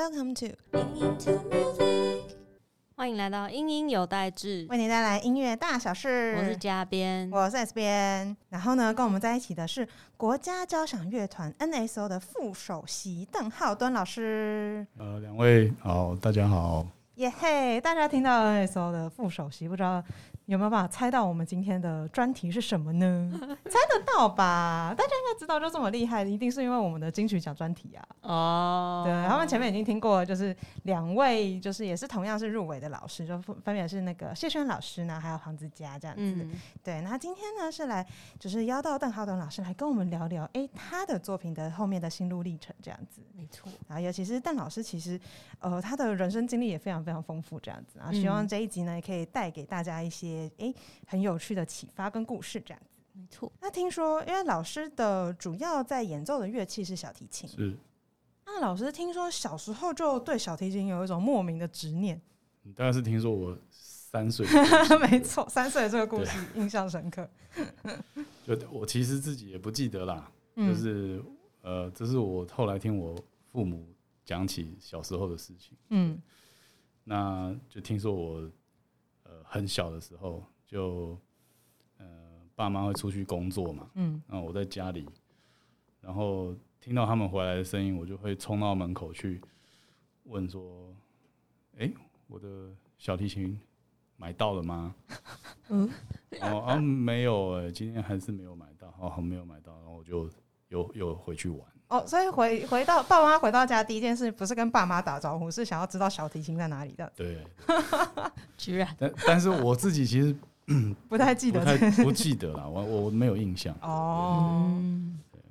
Welcome to 欢迎来到英英有代志，为您带来音乐大小事。我是嘉编，我是 S 编。然后呢，跟我们在一起的是国家交响乐团 NSO 的副首席邓浩敦老师。呃，两位好，大家好。耶嘿！大家听到 NSO 的副首席，不知道。有没有办法猜到我们今天的专题是什么呢？猜得到吧？大家应该知道，就这么厉害，一定是因为我们的金曲奖专题啊。哦，对，他们前面已经听过，就是两位，就是也是同样是入围的老师，就分别是那个谢轩老师呢，还有黄子佳这样子。对，那今天呢是来，就是邀到邓浩东老师来跟我们聊聊，哎，他的作品的后面的心路历程这样子。没错。然后尤其是邓老师，其实呃他的人生经历也非常非常丰富这样子。然后希望这一集呢也可以带给大家一些。哎，很有趣的启发跟故事这样子，没错。那听说，因为老师的主要在演奏的乐器是小提琴，是。那老师听说小时候就对小提琴有一种莫名的执念。你当然是听说我三岁，没错，三岁这个故事印象深刻。就我其实自己也不记得啦，就是呃，这是我后来听我父母讲起小时候的事情。嗯，那就听说我。很小的时候，就呃，爸妈会出去工作嘛，嗯，然后我在家里，然后听到他们回来的声音，我就会冲到门口去问说：“哎，我的小提琴买到了吗？” 嗯，哦啊，没有哎，今天还是没有买到，哦，没有买到，然后我就又又回去玩。哦，所以回回到爸妈回到家第一件事不是跟爸妈打招呼，是想要知道小提琴在哪里的。对，居然。但但是我自己其实 不太记得，不记得了，我我没有印象。哦，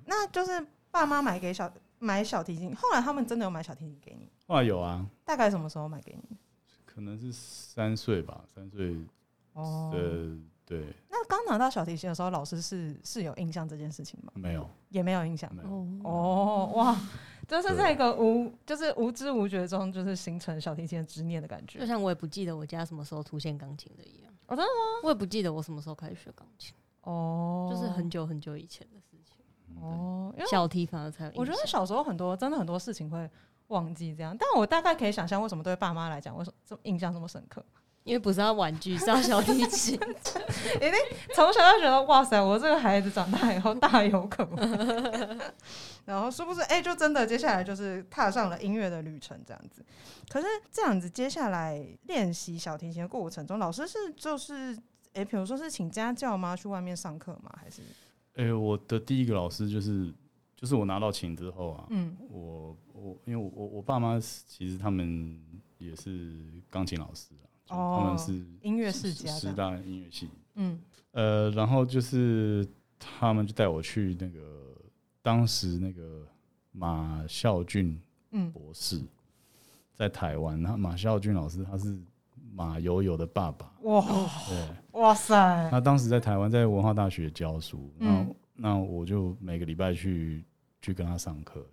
那就是爸妈买给小买小提琴，后来他们真的有买小提琴给你？后来有啊。大概什么时候买给你？可能是三岁吧，三岁。哦。呃，对。那刚拿到小提琴的时候，老师是是有印象这件事情吗？没有。也没有印象，没有哦哇，就是在一个无就是无知无觉中，就是形成小提琴的执念的感觉。就像我也不记得我家什么时候出现钢琴的一样。哦，真的吗？我也不记得我什么时候开始学钢琴。哦，就是很久很久以前的事情。哦，小提反而才有。我觉得小时候很多真的很多事情会忘记这样，但我大概可以想象为什么对爸妈来讲，为什么这么印象这么深刻。因为不是要玩具，是要小提琴。一定从小就觉得哇塞，我这个孩子长大以后大有可能。然后是不是哎，就真的接下来就是踏上了音乐的旅程这样子？可是这样子接下来练习小提琴的过程中，老师是就是哎，比如说是请家教吗？去外面上课吗？还是？哎，我的第一个老师就是就是我拿到琴之后啊，嗯，我我因为我我我爸妈其实他们也是钢琴老师啊。他们是音乐世家，师大音乐系。嗯，呃，然后就是他们就带我去那个当时那个马孝俊博士在台湾。那马孝俊老师他是马友友的爸爸。哇，对，哇塞！他当时在台湾在文化大学教书，然后那我就每个礼拜去去跟他上课。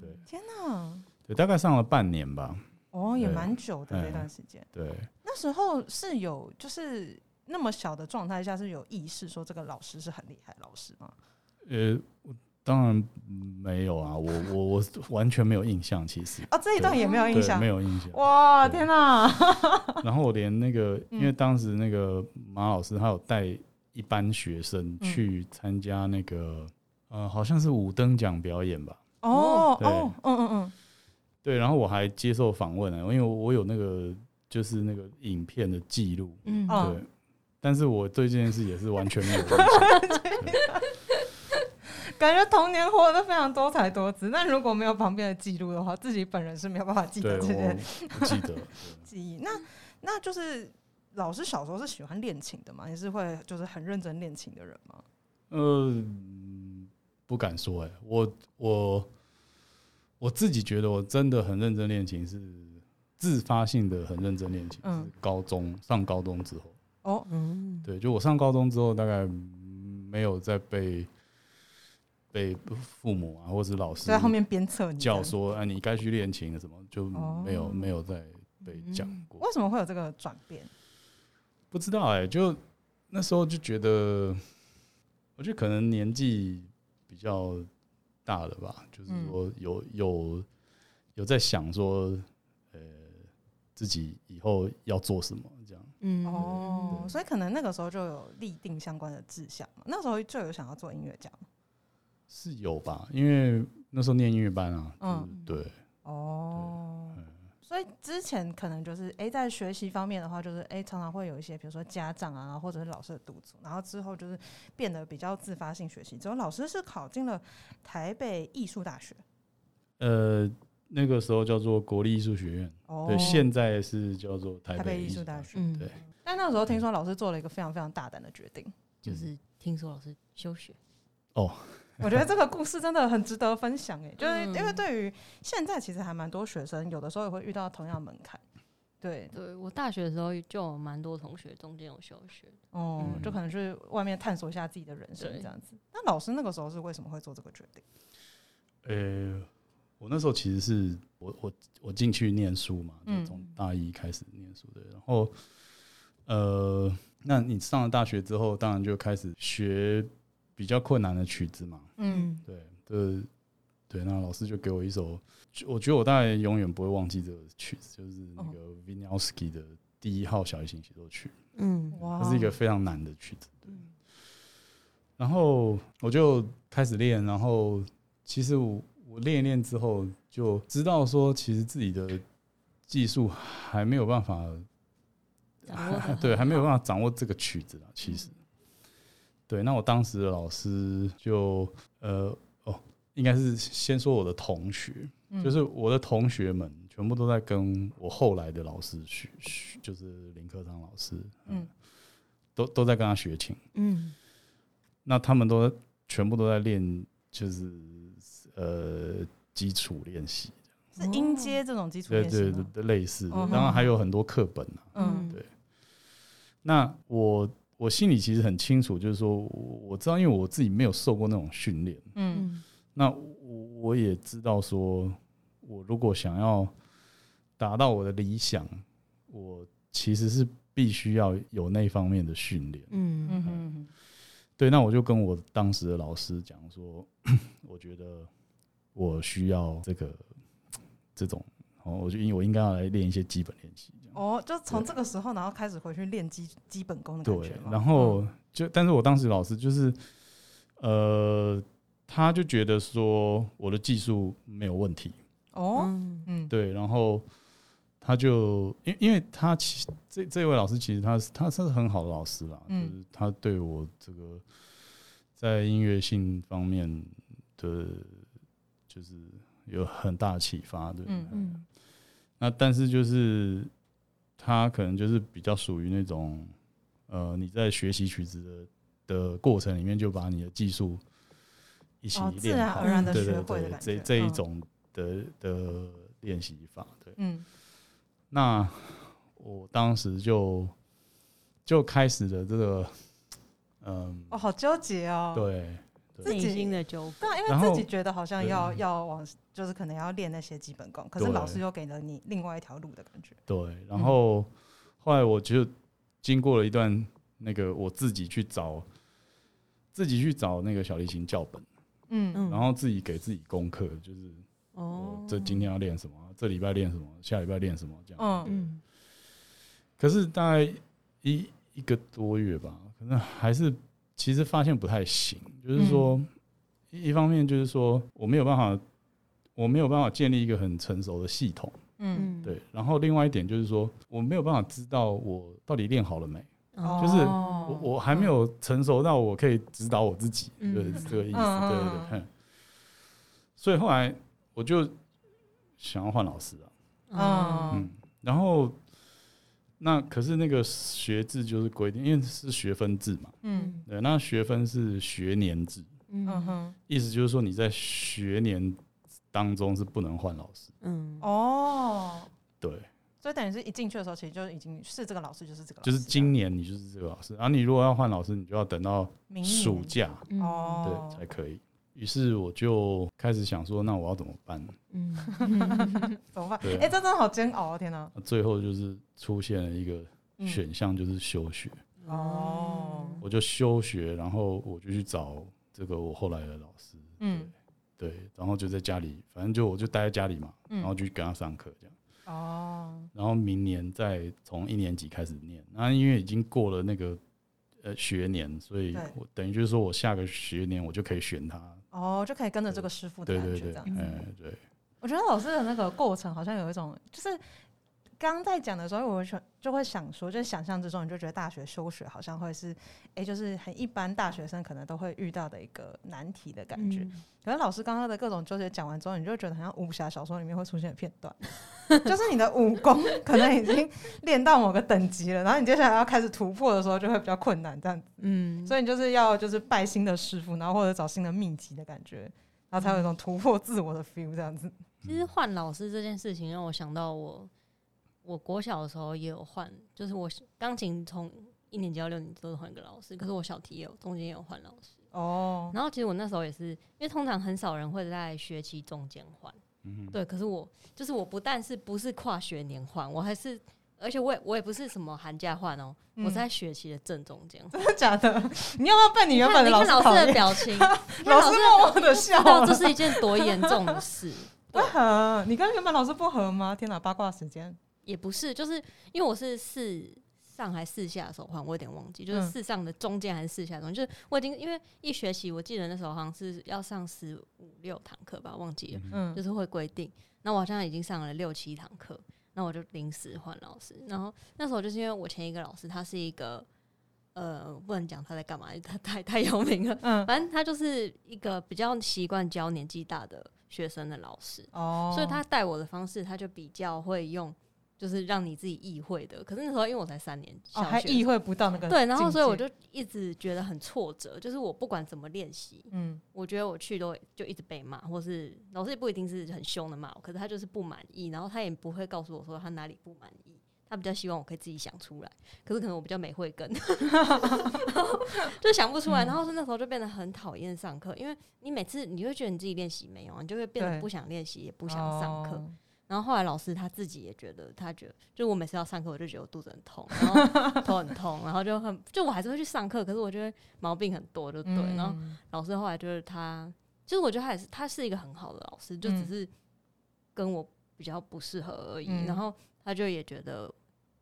对，天哪！对，大概上了半年吧。哦，也蛮久的那段时间。对，那时候是有就是那么小的状态下是有意识说这个老师是很厉害老师吗？呃，当然没有啊，我我我完全没有印象，其实哦，这一段也没有印象，没有印象。哇，天哪！然后我连那个，因为当时那个马老师他有带一班学生去参加那个呃，好像是五等奖表演吧？哦哦，嗯嗯嗯。对，然后我还接受访问啊，因为我有那个就是那个影片的记录，嗯，对，但是我对这件事也是完全没有 感觉童年活得非常多才多姿，那如果没有旁边的记录的话，自己本人是没有办法记得这些记得 记忆。那那就是老师小时候是喜欢练琴的吗？你是会就是很认真练琴的人吗？呃，不敢说哎，我我。我自己觉得我真的很认真练琴，是自发性的很认真练琴。嗯，高中上高中之后，哦，嗯，对，就我上高中之后，大概没有再被被父母啊，或者是老师在后面鞭策你教说，哎，你该去练琴了什么，就没有没有再被讲过。为什么会有这个转变？不知道哎，就那时候就觉得，我觉得可能年纪比较。大的吧，就是说有有有在想说，呃，自己以后要做什么这样。嗯哦，所以可能那个时候就有立定相关的志向嘛。那时候就有想要做音乐家吗？是有吧，因为那时候念音乐班啊。嗯，对。哦。所以之前可能就是哎，在学习方面的话，就是哎，常常会有一些，比如说家长啊，或者是老师的督促，然后之后就是变得比较自发性学习。之后老师是考进了台北艺术大学，呃，那个时候叫做国立艺术学院，对，现在是叫做台北艺术大学，对。但那时候听说老师做了一个非常非常大胆的决定，就是听说老师休学，哦。我觉得这个故事真的很值得分享诶，就是因为对于现在其实还蛮多学生，有的时候也会遇到同样门槛。对，对我大学的时候就有蛮多同学中间有休学，哦，就可能是外面探索一下自己的人生这样子。那老师那个时候是为什么会做这个决定？呃，我那时候其实是我我我进去念书嘛，就从大一开始念书的，然后呃，那你上了大学之后，当然就开始学。比较困难的曲子嘛，嗯，对，对，对，那老师就给我一首，我觉得我大概永远不会忘记这个曲子，就是那个 Vinylsky 的第一号小提琴协奏曲，嗯，哇，它是一个非常难的曲子，对。然后我就开始练，然后其实我我练一练之后，就知道说，其实自己的技术还没有办法，对，还没有办法掌握这个曲子了，其实。对，那我当时的老师就呃哦，应该是先说我的同学，就是我的同学们全部都在跟我后来的老师学，就是林科昌老师，嗯，都都在跟他学琴，嗯，那他们都全部都在练，就是呃基础练习，是音阶这种基础对对类似，当然还有很多课本啊，嗯，对，那我。我心里其实很清楚，就是说，我知道，因为我自己没有受过那种训练，嗯，那我我也知道，说我如果想要达到我的理想，我其实是必须要有那方面的训练，嗯。嗯嗯，对，那我就跟我当时的老师讲说，我觉得我需要这个这种，哦，我就因为我应该要来练一些基本练习。哦，就从这个时候，然后开始回去练基基本功的感觉对，然后就，但是我当时老师就是，呃，他就觉得说我的技术没有问题。哦，嗯，对，然后他就，因因为他其实这这位老师其实他是他是很好的老师啦，就是他对我这个在音乐性方面的就是有很大的启发对。嗯嗯，那但是就是。他可能就是比较属于那种，呃，你在学习曲子的的过程里面，就把你的技术一起练好，对对对，这这一种的的练习法，对，嗯，那我当时就就开始了这个，嗯，哦，好纠结哦，对。内心的纠葛，对，因为自己觉得好像要要往，就是可能要练那些基本功，可是老师又给了你另外一条路的感觉。对，然后后来我就经过了一段那个我自己去找，自己去找那个小提琴教本，嗯。嗯，然后自己给自己功课，就是哦，这今天要练什么，这礼拜练什么，下礼拜练什么这样。嗯。嗯。可是大概一一个多月吧，可能还是。其实发现不太行，就是说，一方面就是说我没有办法，我没有办法建立一个很成熟的系统，嗯，对。然后另外一点就是说，我没有办法知道我到底练好了没，就是我我还没有成熟到我可以指导我自己，对这个意思，对对对。所以后来我就想要换老师啊，嗯，然后。那可是那个学制就是规定，因为是学分制嘛。嗯。对，那学分是学年制。嗯哼。意思就是说你在学年当中是不能换老师。嗯。哦。对。所以等于是一进去的时候，其实就已经是这个老师，就是这个。就是今年你就是这个老师，然后你如果要换老师，你就要等到暑假哦，对才可以。于是我就开始想说，那我要怎么办？嗯，怎么办？哎，这真的好煎熬啊！天哪！最后就是出现了一个选项，就是休学。哦，我就休学，然后我就去找这个我后来的老师。嗯，对，然后就在家里，反正就我就待在家里嘛，然后就跟他上课这样。哦。然后明年再从一年级开始念，那因为已经过了那个呃学年，所以我等于就是说我下个学年我就可以选他。哦，就可以跟着这个师傅的感觉这样。嗯，对。我觉得老师的那个过程好像有一种，就是。刚刚在讲的时候，我就就会想说，就想象之中，你就觉得大学休学好像会是，哎，就是很一般大学生可能都会遇到的一个难题的感觉。可是老师刚刚的各种纠结讲完之后，你就觉得好像武侠小说里面会出现的片段，就是你的武功可能已经练到某个等级了，然后你接下来要开始突破的时候，就会比较困难这样子。嗯，所以你就是要就是拜新的师傅，然后或者找新的秘籍的感觉，然后才有一种突破自我的 feel 这样子。其实换老师这件事情让我想到我。我国小的时候也有换，就是我钢琴从一年级到六年级都是换一个老师，可是我小提也有中间也有换老师哦。然后其实我那时候也是，因为通常很少人会在学期中间换，嗯对。可是我就是我不但是不是跨学年换，我还是而且我也我也不是什么寒假换哦，我在学期的正中间。真的假的？你要不要被你原本的老师的表 情？老师默默的笑，这是一件多严重的事。不合？你跟原本老师不合吗？天哪，八卦时间。也不是，就是因为我是四上还四下的时候换，我有点忘记，就是四上的中间还是四下中，就是我已经因为一学期，我记得那时候好像是要上十五六堂课吧，忘记了，嗯，就是会规定。那我好像已经上了六七堂课，那我就临时换老师。然后那时候就是因为我前一个老师他是一个，呃，不能讲他在干嘛，他太太有名了，嗯，反正他就是一个比较习惯教年纪大的学生的老师，哦，所以他带我的方式，他就比较会用。就是让你自己意会的，可是那时候因为我才三年，哦，还意会不到那个对，然后所以我就一直觉得很挫折。就是我不管怎么练习，嗯，我觉得我去都就一直被骂，或是老师也不一定是很凶的骂我，可是他就是不满意，然后他也不会告诉我说他哪里不满意，他比较希望我可以自己想出来。可是可能我比较没慧根，就想不出来。然后是那时候就变得很讨厌上课，因为你每次你会觉得你自己练习没有，你就会变得不想练习，也不想上课。然后后来老师他自己也觉得，他觉得就我每次要上课，我就觉得我肚子很痛，然后 头很痛，然后就很就我还是会去上课，可是我觉得毛病很多，就对。然后老师后来就是他，就是我觉得他也是他是一个很好的老师，就只是跟我比较不适合而已。然后他就也觉得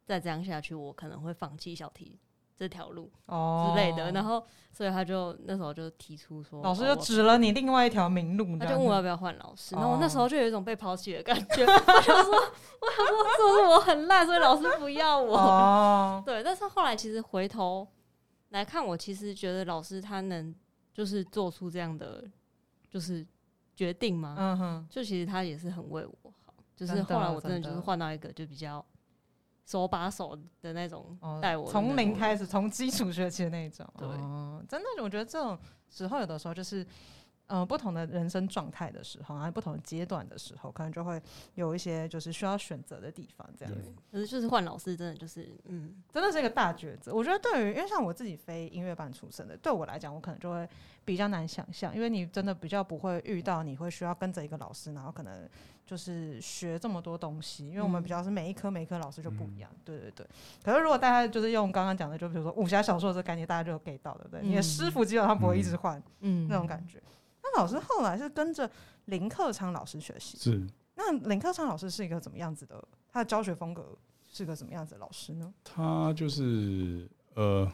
再这样下去，我可能会放弃小提。这条路哦之类的，然后所以他就那时候就提出说，老师就指了你另外一条明路，他就问我要不要换老师，然后我那时候就有一种被抛弃的感觉，我想说，我想说是不是我很烂，所以老师不要我？对，但是后来其实回头来看，我其实觉得老师他能就是做出这样的就是决定吗？嗯哼，就其实他也是很为我好，就是后来我真的就是换到一个就比较。手把手的那种带我，从零开始，从基础学起的那种。对，真的，我觉得这种时候有的时候就是，嗯，不同的人生状态的时候，然后不同的阶段的时候，可能就会有一些就是需要选择的地方。这样子，可是就是换老师，真的就是，嗯，真的是一个大抉择。我觉得对于，因为像我自己非音乐班出身的，对我来讲，我可能就会比较难想象，因为你真的比较不会遇到，你会需要跟着一个老师，然后可能。就是学这么多东西，因为我们比较是每一科每一科老师就不一样，对对对。可是如果大家就是用刚刚讲的，就比如说武侠小说这概念，大家就给到对不对？你的师傅基本上不会一直换，嗯，那种感觉。那老师后来是跟着林克昌老师学习，是。那林克昌老师是一个怎么样子的？他的教学风格是个怎么样子的老师呢？他就是呃，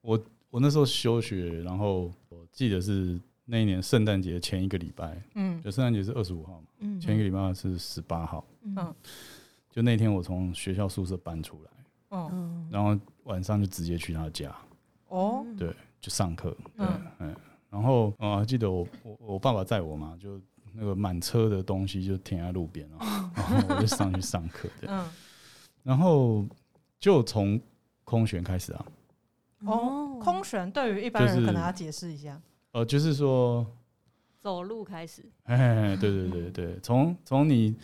我我那时候休学，然后我记得是。那一年圣诞节前一个礼拜，嗯，就圣诞节是二十五号嘛，嗯，前一个礼拜是十八号，嗯，就那天我从学校宿舍搬出来，嗯，然后晚上就直接去他家，哦，对，就上课，对，嗯，然后啊，记得我我我爸爸载我嘛，就那个满车的东西就停在路边了，然后我就上去上课，对，嗯，然后就从空悬开始啊，哦，空悬对于一般人可能要解释一下。呃，就是说，走路开始。哎，对对对对，从从你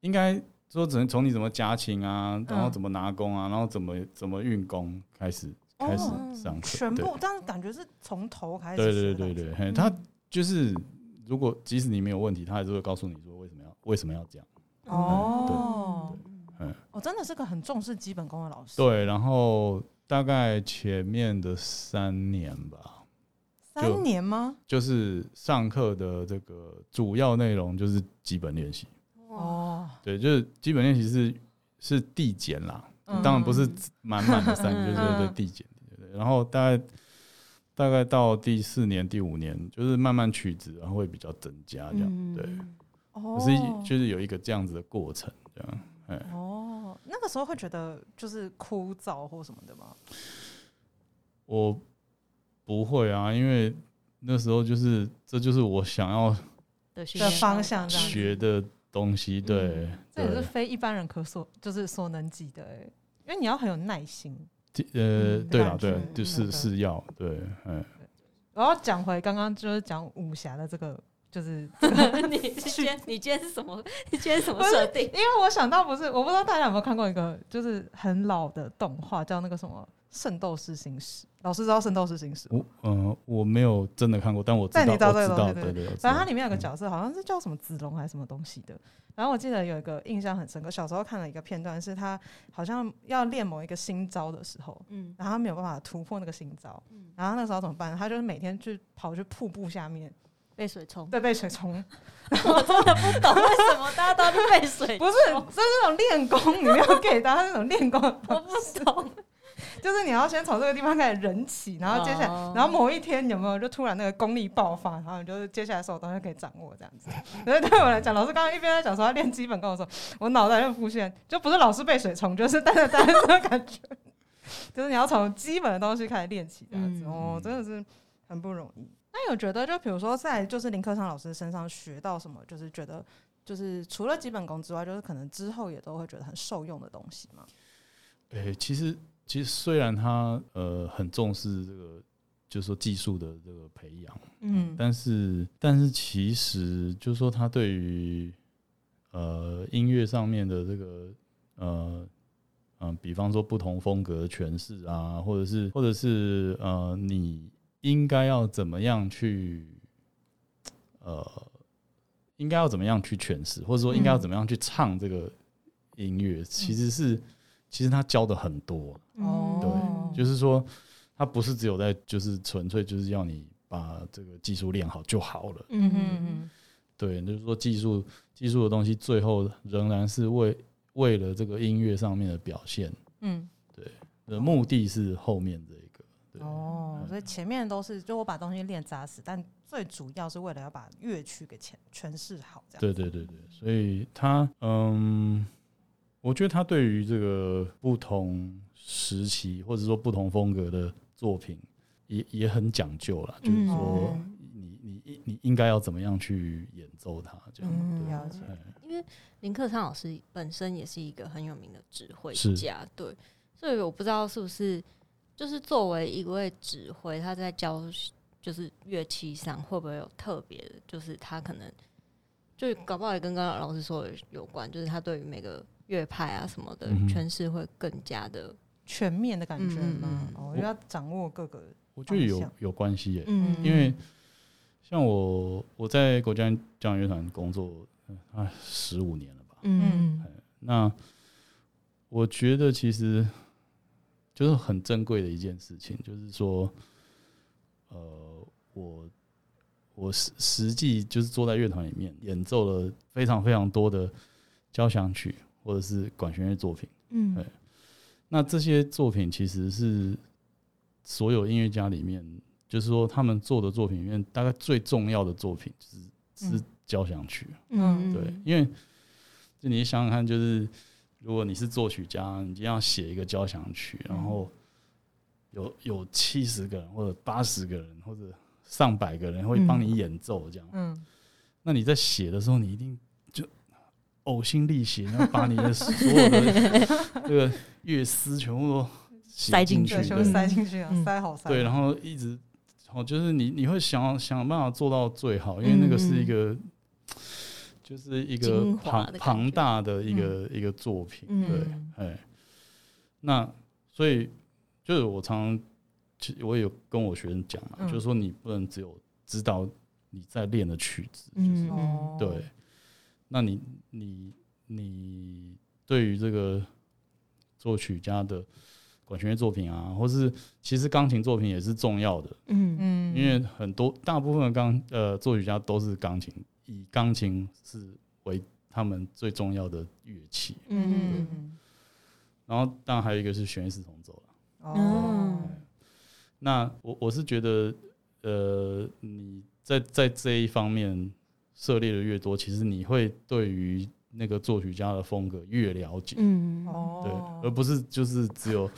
应该说，只能从你怎么夹琴啊，然后怎么拿弓啊，然后怎么怎么运弓开始开始上课，全部，但是感觉是从头开始。对对对对对，他就是如果即使你没有问题，他还是会告诉你说为什么要为什么要这样。哦，嗯，哦，真的是个很重视基本功的老师。对，然后大概前面的三年吧。三年吗？就是上课的这个主要内容就是基本练习。哦，对，就是基本练习是是递减啦，当然不是满满的三，就是对递减。然后大概大概到第四年、第五年，就是慢慢取值，然后会比较增加这样。对，可是就是有一个这样子的过程，这样。哎，哦，那个时候会觉得就是枯燥或什么的吗？我。不会啊，因为那时候就是这就是我想要的方向，学的东西。对，这也是非一般人可所就是所能及的。因为你要很有耐心。呃，对了，对，就是是要对，嗯。然后讲回刚刚就是讲武侠的这个，就是 你今天你今天是什么？你今天什么设定？因为我想到不是，我不知道大家有没有看过一个就是很老的动画，叫那个什么。《圣斗士星矢》，老师知道《圣斗士星矢》我嗯，我没有真的看过，但我知道，知道这个东西，对对。反正它里面有个角色，好像是叫什么子龙还是什么东西的。然后我记得有一个印象很深刻，小时候看了一个片段，是他好像要练某一个新招的时候，嗯，然后他没有办法突破那个新招，嗯，然后那时候怎么办？他就是每天去跑去瀑布下面被水冲，对，被水冲。我真的不懂为什么大家都要被水，不是，这是那种练功，你没有给他那种练功，我不懂。就是你要先从这个地方开始人起，然后接下来，然后某一天有没有就突然那个功力爆发，然后你就是接下来所有东西可以掌握这样子。所以对我来讲，老师刚刚一边在讲说要练基本功的时候，我脑袋就浮现，就不是老师被水冲，就是带着带着这个感觉，就是你要从基本的东西开始练起这样子。哦，真的是很不容易。那有觉得就比如说在就是林克昌老师身上学到什么，就是觉得就是除了基本功之外，就是可能之后也都会觉得很受用的东西吗？诶，其实。其实虽然他呃很重视这个，就是说技术的这个培养，嗯，但是但是其实就是说他对于呃音乐上面的这个呃嗯，比方说不同风格的诠释啊，或者是或者是呃你应该要怎么样去呃应该要怎么样去诠释，或者说应该要怎么样去唱这个音乐，其实是。其实他教的很多，哦，对，就是说他不是只有在，就是纯粹就是要你把这个技术练好就好了，嗯嗯嗯，对，就是说技术技术的东西最后仍然是为为了这个音乐上面的表现，嗯，对，的目的是后面这一个，哦，所以前面都是就我把东西练扎实，但最主要是为了要把乐曲给诠诠释好，这样，对对对对，所以他嗯。我觉得他对于这个不同时期或者说不同风格的作品，也也很讲究了。就是说，你你你应该要怎么样去演奏它，这样了解。因为林克昌老师本身也是一个很有名的指挥家，对，所以我不知道是不是就是作为一位指挥，他在教就是乐器上会不会有特别的，就是他可能就搞不好也跟刚刚老师说的有关，就是他对于每个。乐派啊什么的诠释会更加的全面的感觉吗？哦，要掌握各个，我觉得有有关系耶。嗯，因为像我我在国家交响乐团工作啊十五年了吧。嗯，那我觉得其实就是很珍贵的一件事情，就是说，呃，我我实实际就是坐在乐团里面演奏了非常非常多的交响曲。或者是管弦乐作品，嗯，对，那这些作品其实是所有音乐家里面，就是说他们做的作品里面，大概最重要的作品就是是交响曲，嗯，对，因为就你想想看，就是如果你是作曲家，你要写一个交响曲，然后有有七十个人或者八十个人或者上百个人会帮你演奏，这样，嗯，那你在写的时候，你一定。呕心沥血，然后把你的所有的这个乐思全部都塞进去，全部塞进去啊，塞好塞。对，然后一直，哦，就是你你会想想办法做到最好，因为那个是一个，就是一个庞庞大的一个一个作品。对，哎，那所以就是我常常，其实我有跟我学生讲嘛，就是说你不能只有知道你在练的曲子，就是对。那你你你对于这个作曲家的管弦乐作品啊，或是其实钢琴作品也是重要的，嗯。嗯，因为很多大部分的钢呃作曲家都是钢琴，以钢琴是为他们最重要的乐器，嗯。嗯，然后当然还有一个是弦乐四重奏了，哦，那我我是觉得，呃，你在在这一方面涉猎的越多，其实你会对于那个作曲家的风格越了解，嗯哦，对，而不是就是只有。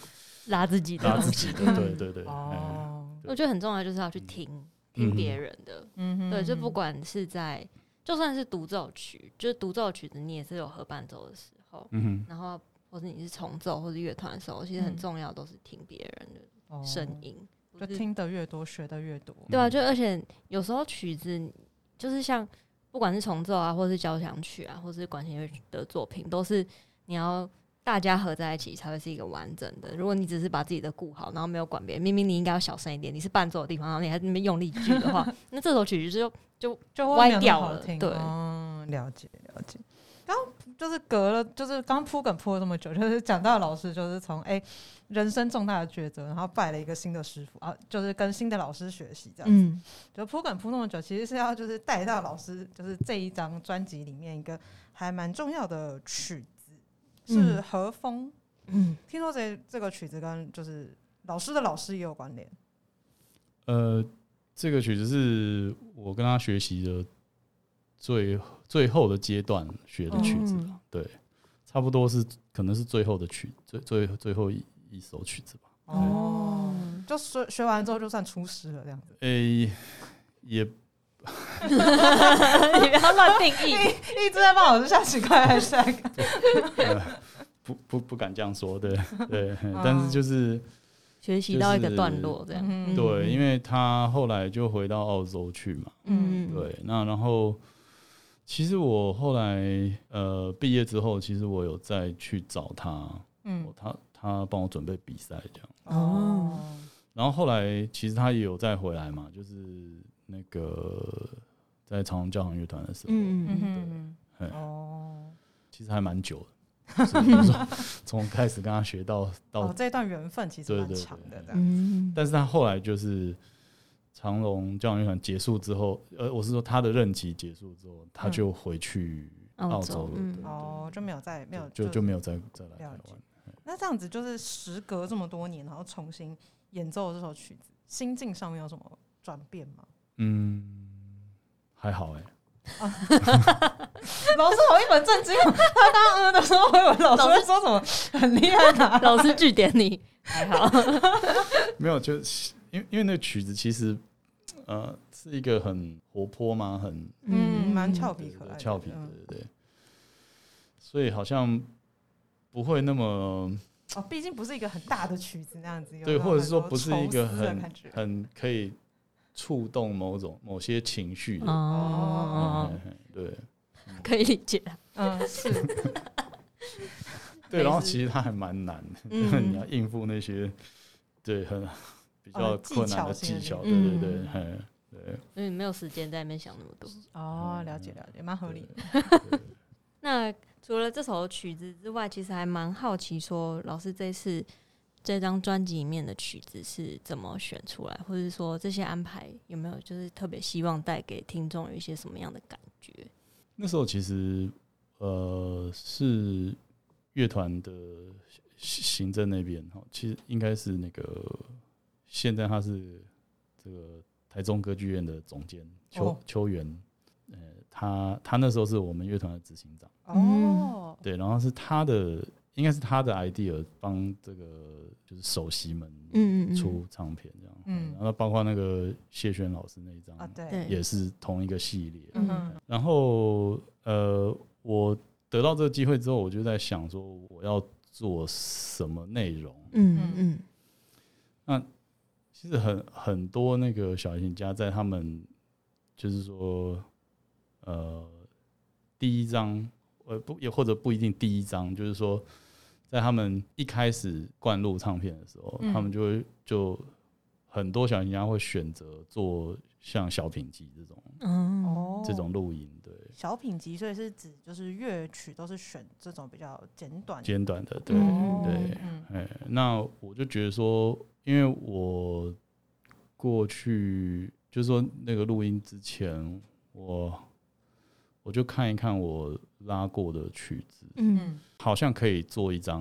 拉自己的，拉自己的，对对对。哦，我觉得很重要，就是要去听听别人的。嗯对，就不管是在，就算是独奏曲，就是独奏曲子，你也是有合伴奏的时候。嗯哼。然后，或者你是重奏或者乐团的时候，其实很重要，都是听别人的声音。就听得越多，学得越多。对啊，就而且有时候曲子，就是像不管是重奏啊，或是交响曲啊，或是管弦乐的作品，都是你要。大家合在一起才会是一个完整的。如果你只是把自己的顾好，然后没有管别人，明明你应该要小声一点，你是伴奏的地方，然后你还那边用力举的话，那这首曲子就就就歪掉了。对，嗯，了解了解。刚就是隔了，就是刚铺梗铺了这么久，就是讲到老师就是从哎人生重大的抉择，然后拜了一个新的师傅啊，就是跟新的老师学习这样子。就铺梗铺那么久，其实是要就是带到老师就是这一张专辑里面一个还蛮重要的曲子。是和风，嗯，听说这这个曲子跟就是老师的老师也有关联。呃，这个曲子是我跟他学习的最最后的阶段学的曲子，对，差不多是可能是最后的曲，最最最后一一首曲子吧。哦，就学学完之后就算出师了这样子。诶，也。你不要乱定义，一直在帮老师下奇怪还是下个？不不不敢这样说，对对，但是就是学习到一个段落这样。对，因为他后来就回到澳洲去嘛，嗯，对。那然后其实我后来呃毕业之后，其实我有再去找他，嗯，他他帮我准备比赛这样。哦。然后后来其实他也有再回来嘛，就是。那个在长隆交响乐团的时候，嗯嗯哦，其实还蛮久的，从开始跟他学到到这段缘分其实蛮长的，这样。但是他后来就是长隆交响乐团结束之后，呃，我是说他的任期结束之后，他就回去澳洲了，哦，就没有再没有就就没有再再来台湾。那这样子就是时隔这么多年，然后重新演奏这首曲子，心境上面有什么转变吗？嗯，还好哎。老师好一本正经，他刚刚嗯的时候，我以为老师会说什么很厉害的。老师据点你还好，没有，就是因为因为那个曲子其实呃是一个很活泼吗，很嗯蛮俏皮可爱，俏皮对对对，所以好像不会那么哦，毕竟不是一个很大的曲子那样子，对，或者是说不是一个很很可以。触动某种某些情绪哦，对，可以理解，嗯，是，对，然后其实它还蛮难的，因 为你要应付那些对很比较困难的技巧，对对对，对，所以没有时间在那边想那么多。哦，了解了解，蛮合理的。那除了这首曲子之外，其实还蛮好奇，说老师这次。这张专辑里面的曲子是怎么选出来，或者说这些安排有没有就是特别希望带给听众有一些什么样的感觉？那时候其实呃是乐团的行政那边哈，其实应该是那个现在他是这个台中歌剧院的总监邱邱元，呃，他他那时候是我们乐团的执行长。哦，对，然后是他的。应该是他的 idea 帮这个就是首席们出唱片这样，嗯，然后包括那个谢轩老师那一张啊，对，也是同一个系列，嗯，然后呃，我得到这个机会之后，我就在想说我要做什么内容，嗯。嗯，那其实很很多那个小提琴家在他们就是说呃第一张呃不也或者不一定第一张，就是说。在他们一开始灌录唱片的时候，他们就会就很多小音家会选择做像小品集这种，哦，这种录音，对，小品集，所以是指就是乐曲都是选这种比较简短、简短的，对对，哎，那我就觉得说，因为我过去就是说那个录音之前，我我就看一看我拉过的曲子，嗯，好像可以做一张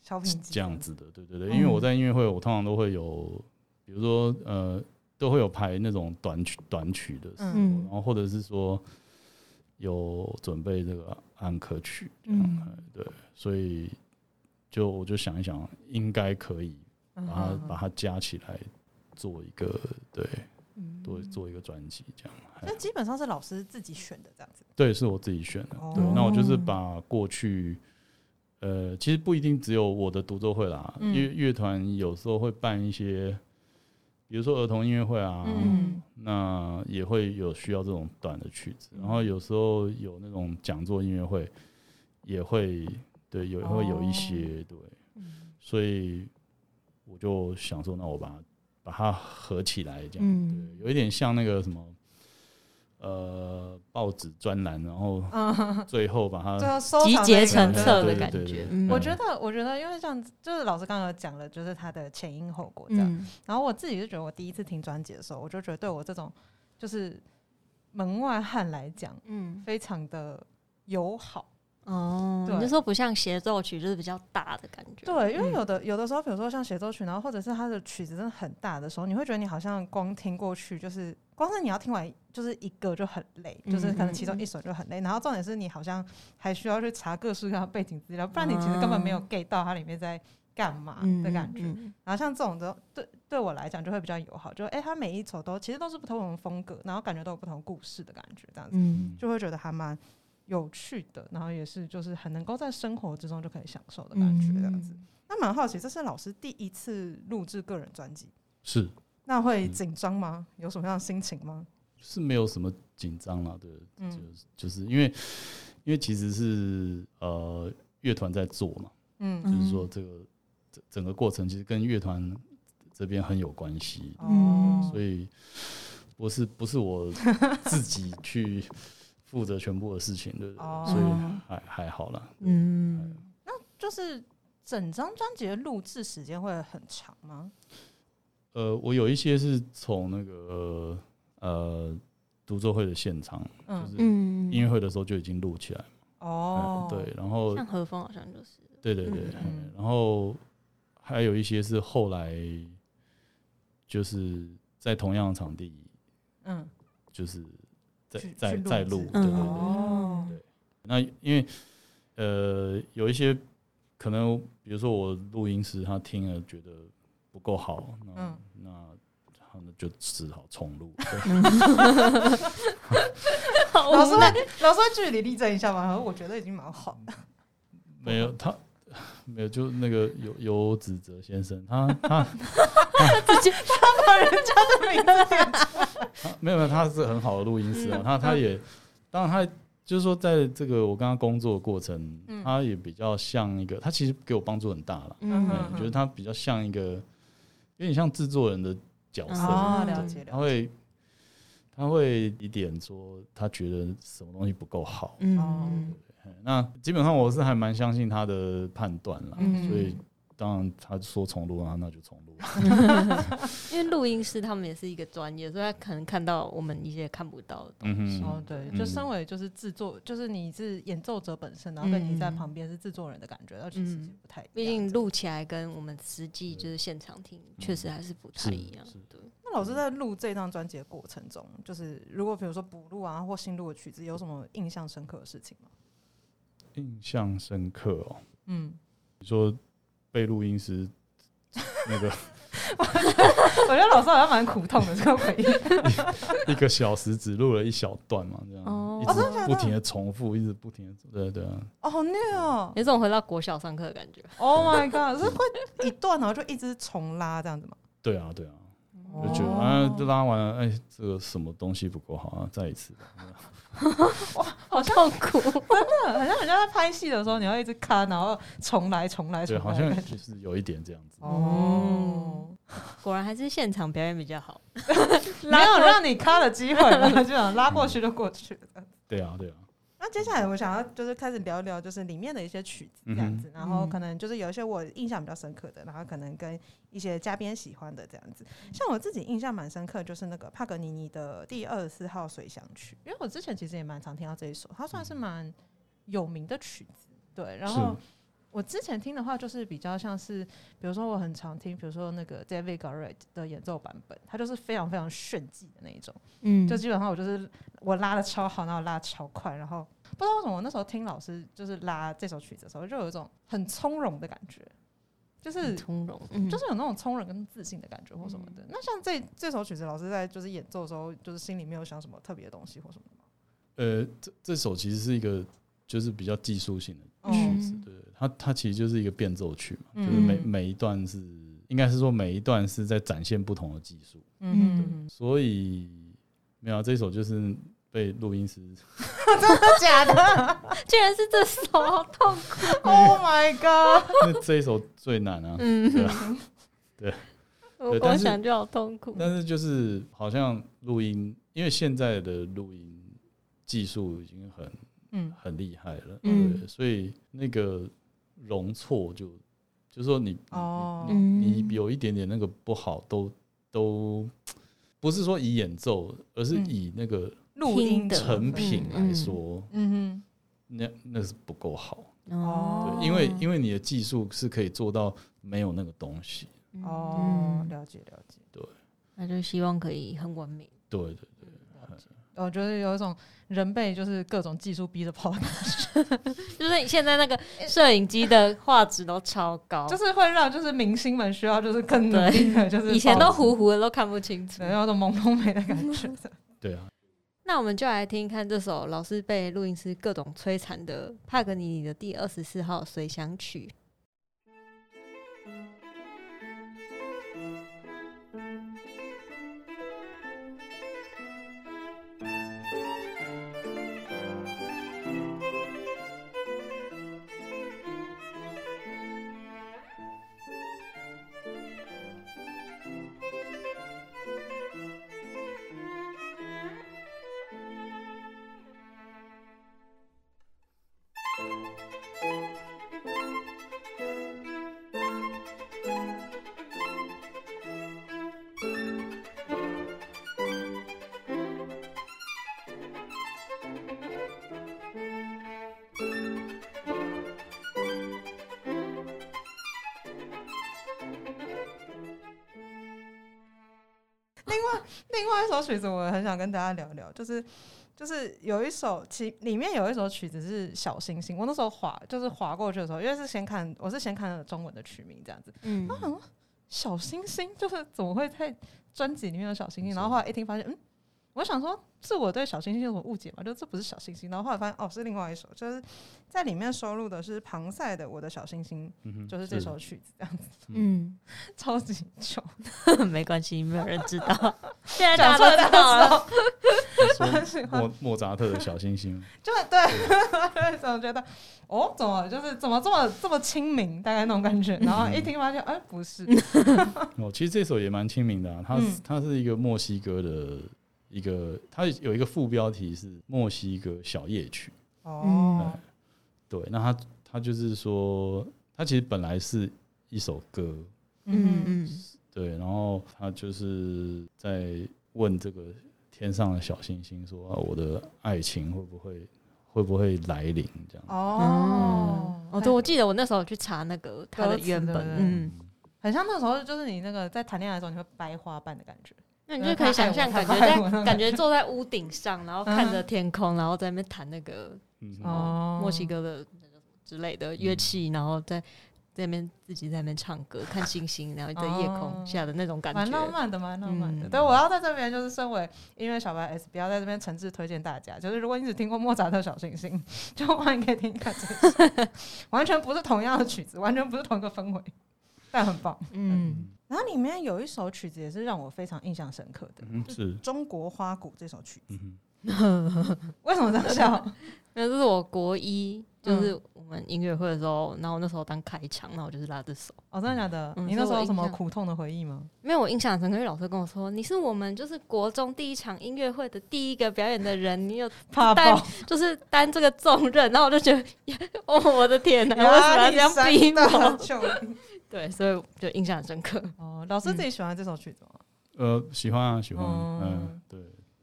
小品集这样子的，对对对，因为我在音乐会，我通常都会有，比如说呃。都会有排那种短曲短曲的时候，然后或者是说有准备这个安可曲，嗯，对，所以就我就想一想，应该可以把它把它加起来做一个对，做做一个专辑这样。那基本上是老师自己选的这样子？对，是我自己选的。对，那我就是把过去，呃，其实不一定只有我的独奏会啦，乐乐团有时候会办一些。比如说儿童音乐会啊，那也会有需要这种短的曲子，然后有时候有那种讲座音乐会，也会对有会有一些对，所以我就想说，那我把把它合起来，这样对，有一点像那个什么。呃，报纸专栏，然后 最后把它集结成册的感觉。我觉得，我觉得，因为像就是老师刚刚讲了，就是它的前因后果这样。然后我自己就觉得，我第一次听专辑的时候，我就觉得对我这种就是门外汉来讲，嗯，非常的友好。哦，你就说不像协奏曲，就是比较大的感觉。对，因为有的有的时候，比如说像协奏曲，然后或者是它的曲子真的很大的时候，你会觉得你好像光听过去，就是光是你要听完就是一个就很累，就是可能其中一首就很累。然后重点是你好像还需要去查各式各样的背景资料，不然你其实根本没有 get 到它里面在干嘛的感觉。然后像这种的，对对我来讲就会比较友好，就哎，它每一首都其实都是不同的风格，然后感觉都有不同故事的感觉，这样子就会觉得还蛮。有趣的，然后也是就是很能够在生活之中就可以享受的感觉，这样子。那蛮好奇，这是老师第一次录制个人专辑，是？那会紧张吗？有什么样的心情吗？是没有什么紧张了，对，就就是因为因为其实是呃乐团在做嘛，嗯，就是说这个整整个过程其实跟乐团这边很有关系，嗯，所以不是不是我自己去。负责全部的事情，对不对？所以还还好啦。嗯，那就是整张专辑的录制时间会很长吗？呃，我有一些是从那个呃独奏会的现场，就是音乐会的时候就已经录起来哦，对，然后像何峰好像就是，对对对，然后还有一些是后来就是在同样的场地，嗯，就是。在在在录，对对对对。那因为呃有一些可能，比如说我录音时他听了觉得不够好，那那他们就只好重录。老师，老师据理力争一下嘛？我觉得已经蛮好的。没有他。没有，就那个有有子哲先生，他他直 接他把人家的名字 没有没有，他是很好的录音师啊，他他也当然他就是说，在这个我跟他工作的过程，他也比较像一个，他其实给我帮助很大了，嗯，觉得他比较像一个有点像制作人的角色，哦，了解，他会他会一点说，他觉得什么东西不够好，嗯。那基本上我是还蛮相信他的判断了，所以当然他说重录啊，那就重录。因为录音师他们也是一个专业，所以他可能看到我们一些看不到的东西。哦，对，就身为就是制作，就是你是演奏者本身，然后跟你在旁边是制作人的感觉，那其实不太。毕竟录起来跟我们实际就是现场听，确实还是不太一样。对。那老师在录这张专辑的过程中，就是如果比如说补录啊或新录的曲子，有什么印象深刻的事情吗？印象深刻哦，嗯，你说被录音师那个，我觉得老师好像蛮苦痛的这个回忆，一个小时只录了一小段嘛，这样，哦。一直不停的重复，一直不停的，对对啊，哦，好虐哦，有种回到国小上课的感觉，Oh my god，是会一段然后就一直重拉这样子吗？对啊，对啊。就觉得啊，拉完了，哎，这个什么东西不够好啊？再一次，哇，好痛苦，真的，好像好像在拍戏的时候，你要一直看，然后重来，重来，对，好像就是有一点这样子。哦，果然还是现场表演比较好，没有让你卡的机会，就想拉过去就过去了。对啊，对啊。那接下来我想要就是开始聊一聊，就是里面的一些曲子这样子，然后可能就是有一些我印象比较深刻的，然后可能跟一些嘉宾喜欢的这样子。像我自己印象蛮深刻，就是那个帕格尼尼的第二十四号随想曲，因为我之前其实也蛮常听到这一首，它算是蛮有名的曲子。对，然后我之前听的话，就是比较像是，比如说我很常听，比如说那个 David Garrett 的演奏版本，它就是非常非常炫技的那一种，嗯，就基本上我就是我拉的超好，然后拉超快，然后不知道为什么我那时候听老师就是拉这首曲子的时候，就有一种很从容的感觉，就是从容，就是有那种从容跟自信的感觉或什么的。那像这这首曲子，老师在就是演奏的时候，就是心里没有想什么特别的东西或什么吗？呃，这这首其实是一个就是比较技术性的。曲子对，它它其实就是一个变奏曲嘛，就是每每一段是，应该是说每一段是在展现不同的技术，嗯，所以没有这首就是被录音师 真的假的？竟然是这首，好痛苦！Oh my god！那这一首最难啊，嗯，对，我光想就好痛苦。但是就是好像录音，因为现在的录音技术已经很。嗯，很厉害了，对，所以那个容错就，就是说你哦，你有一点点那个不好，都都不是说以演奏，而是以那个录音成品来说，嗯哼，那那是不够好哦，对，因为因为你的技术是可以做到没有那个东西。哦，了解了解，对，那就希望可以很完美，对对对，我觉得有一种。人被就是各种技术逼着跑的感觉，就是现在那个摄影机的画质都超高，就是会让就是明星们需要就是更努力的，就是以前都糊糊的都看不清楚，有种朦胧美的感觉。对啊，那我们就来听一看这首老是被录音师各种摧残的帕格尼尼的第二十四号随想曲。首曲子，我很想跟大家聊聊，就是就是有一首，其里面有一首曲子是小星星。我那时候划就是划过去的时候，因为是先看，我是先看了中文的曲名这样子，嗯，然后小星星就是怎么会在专辑里面有小星星？然后后来一听发现，嗯。我想说，是我对小星星有什么误解吗？就这不是小星星，然后后来发现哦，是另外一首，就是在里面收录的是庞塞的《我的小星星》，就是这首曲子这样子。嗯，超级久，没关系，没有人知道。现在大家都知道了。莫莫扎特的小星星，就对，总觉得哦，怎么就是怎么这么这么亲民，大概那种感觉。然后一听发现，哎，不是。哦，其实这首也蛮亲民的，它它是一个墨西哥的。一个，它有一个副标题是墨西哥小夜曲。哦，对，那它它就是说，它其实本来是一首歌。嗯嗯，对，然后他就是在问这个天上的小星星说：“我的爱情会不会会不会来临？”这样。哦，哦，对，我记得我那时候去查那个它的原本，嗯，很像那时候就是你那个在谈恋爱的时候，你会掰花瓣的感觉。那你就可以想象，感觉在 感觉坐在屋顶上，然后看着天空，然后在那边弹那个哦。墨西哥的之类的乐器，然后在在那边自己在那边唱歌，看星星，然后在夜空下的那种感觉，蛮浪漫的，蛮浪漫的。对，我要在这边就是身为音乐小白 S，不要在这边诚挚推荐大家，就是如果你只听过莫扎特小星星，就欢迎可以听一下这 完全不是同样的曲子，完全不是同一个氛围，但很棒。嗯。然后里面有一首曲子也是让我非常印象深刻的，是中国花鼓这首曲子。为什么这样笑？那这是我国一，就是我们音乐会的时候，然后那时候当开场，然后我就是拉这首。哦，真的假的？你那时候有什么苦痛的回忆吗？没有，我印象很深刻，因为老师跟我说，你是我们就是国中第一场音乐会的第一个表演的人，你有担就是担这个重任，然后我就觉得，哦，我的天哪，为什么要这样逼我？对，所以就印象很深刻。哦，老师自己喜欢这首曲子吗？呃，喜欢啊，喜欢。嗯，对，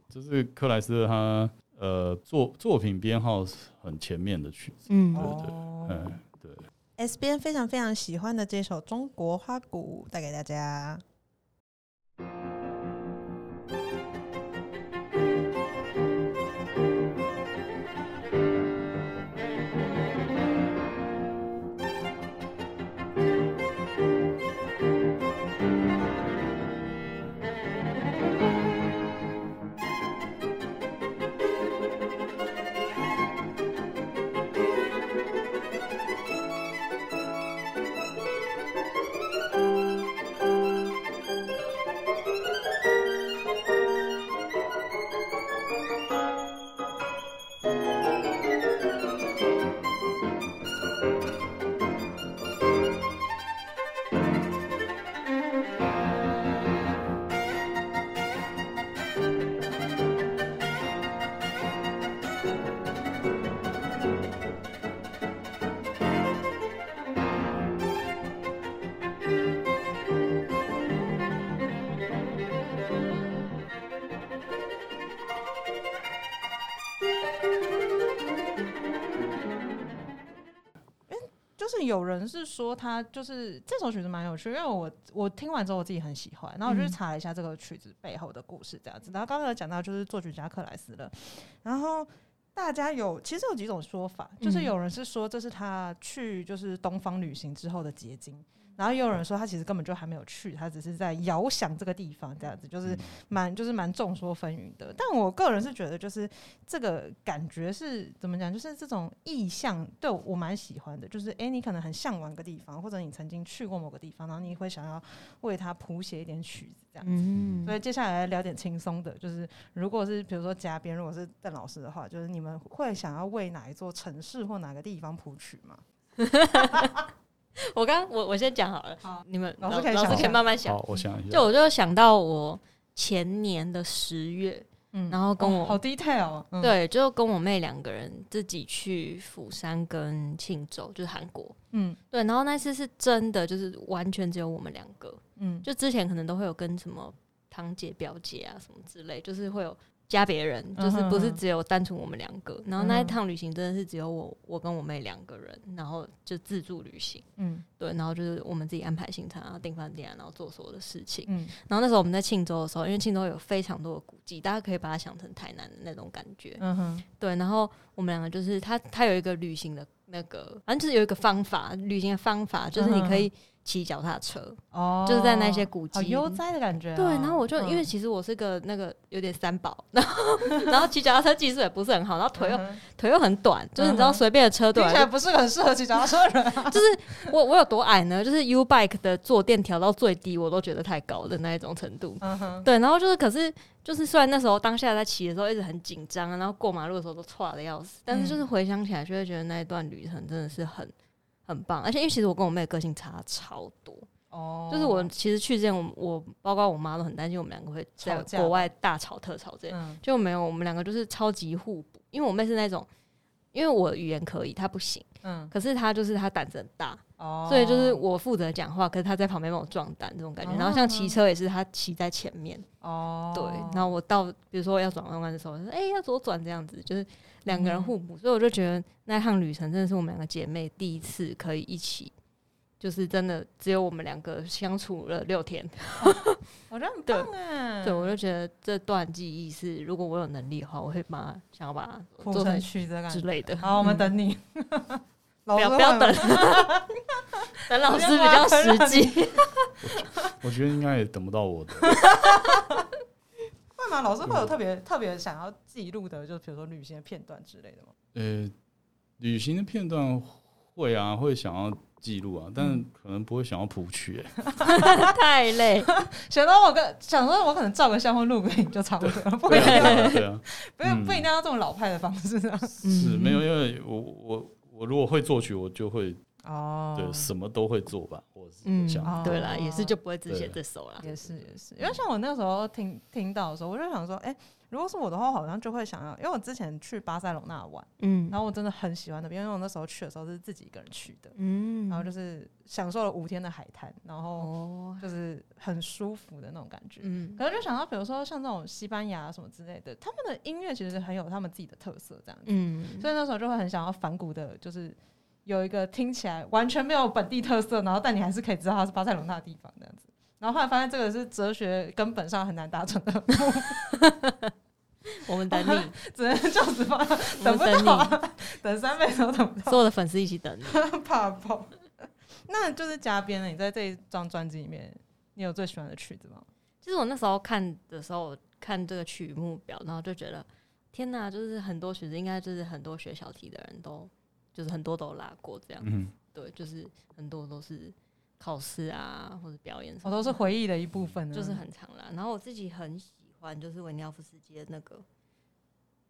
就是克莱斯他呃作作品编号很前面的曲子。嗯，对对，嗯对。S 边非常非常喜欢的这首《中国花鼓》，带给大家。有人是说他就是这首曲子蛮有趣，因为我我听完之后我自己很喜欢，然后我就查了一下这个曲子背后的故事，这样子。然后刚才有讲到就是作曲家克莱斯勒，然后大家有其实有几种说法，就是有人是说这是他去就是东方旅行之后的结晶。然后也有人说他其实根本就还没有去，他只是在遥想这个地方这样子，就是蛮就是蛮众说纷纭的。但我个人是觉得，就是这个感觉是怎么讲，就是这种意向对我蛮喜欢的。就是哎，你可能很向往一个地方，或者你曾经去过某个地方，然后你会想要为它谱写一点曲子这样子。所以接下来聊点轻松的，就是如果是比如说嘉宾，如果是邓老师的话，就是你们会想要为哪一座城市或哪个地方谱曲吗？我刚我我先讲好了，好，你们老师可以老师可以慢慢想。好，我想一下。就我就想到我前年的十月，嗯，然后跟我好 detail，对，就跟我妹两个人自己去釜山跟庆州，就是韩国，嗯，对，然后那次是真的，就是完全只有我们两个，嗯，就之前可能都会有跟什么堂姐、表姐啊什么之类，就是会有。加别人就是不是只有单纯我们两个，然后那一趟旅行真的是只有我我跟我妹两个人，然后就自助旅行，嗯，对，然后就是我们自己安排行程然后，订饭店，然后做所有的事情，嗯，然后那时候我们在庆州的时候，因为庆州有非常多的古迹，大家可以把它想成台南的那种感觉，嗯哼，对，然后我们两个就是他他有一个旅行的那个，反正就是有一个方法，旅行的方法就是你可以。骑脚踏车哦，就是在那些古迹，悠哉的感觉。对，然后我就因为其实我是个那个有点三宝，然后然后骑脚踏车技术也不是很好，然后腿又腿又很短，就是你知道随便的车听起来不是很适合骑脚踏车的人。就是我我有多矮呢？就是 U bike 的坐垫调到最低，我都觉得太高的那一种程度。对，然后就是可是就是虽然那时候当下在骑的时候一直很紧张，然后过马路的时候都错的要死，但是就是回想起来就会觉得那一段旅程真的是很。很棒，而且因为其实我跟我妹个性差超多哦，就是我其实去之前，我我包括我妈都很担心我们两个会在国外大吵特吵这样，就没有我们两个就是超级互补，因为我妹是那种，因为我语言可以，他不行，嗯，可是他就是他胆子很大哦，所以就是我负责讲话，可是他在旁边帮我壮胆这种感觉，然后像骑车也是他骑在前面哦，对，然后我到比如说要转弯弯的时候，说哎要左转这样子，就是。两个人互补，所以我就觉得那趟旅程真的是我们两个姐妹第一次可以一起，就是真的只有我们两个相处了六天，我觉得很棒哎！对，我就觉得这段记忆是，如果我有能力的话，我会把它想要把它做成曲子之类的。好，我们等你，不要不要等，等老师比较实际。我觉得应该也等不到我的。会吗？老师会有特别特别想要记录的，就比如说旅行的片段之类的吗？呃，旅行的片段会啊，会想要记录啊，但可能不会想要谱曲，哎，太累。想到我跟想说，我可能照个相或录个影就差不多了，不一定，对啊，不不一定要这种老派的方式啊。是没有，因为我我我如果会作曲，我就会哦，对，什么都会做吧，或是嗯，对啦，也是就不会只写这首啦，也是也是，因为像我那时候听听到的时候，我就想说，哎。如果是我的话，好像就会想要，因为我之前去巴塞隆那玩，嗯，然后我真的很喜欢那边，因为我那时候去的时候是自己一个人去的，嗯，然后就是享受了五天的海滩，然后就是很舒服的那种感觉，嗯，可能就想到，比如说像这种西班牙什么之类的，他们的音乐其实很有他们自己的特色，这样子，嗯，所以那时候就会很想要反骨的，就是有一个听起来完全没有本地特色，然后但你还是可以知道它是巴塞隆那的地方这样子。然后后来发现这个是哲学根本上很难达成的。我们等你，只能叫什么？等不到，等三倍都等不到。所有的粉丝一起等你，怕爆。那就是加编了。你在这一张专辑里面，你有最喜欢的曲子吗？其实我那时候看的时候，看这个曲目表，然后就觉得，天哪！就是很多曲子，应该就是很多学小提的人都，就是很多都拉过这样。嗯，对，就是很多都是。考试啊，或者表演，我都是回忆的一部分，就是很长啦。然后我自己很喜欢，就是维尼奥夫斯基的那个《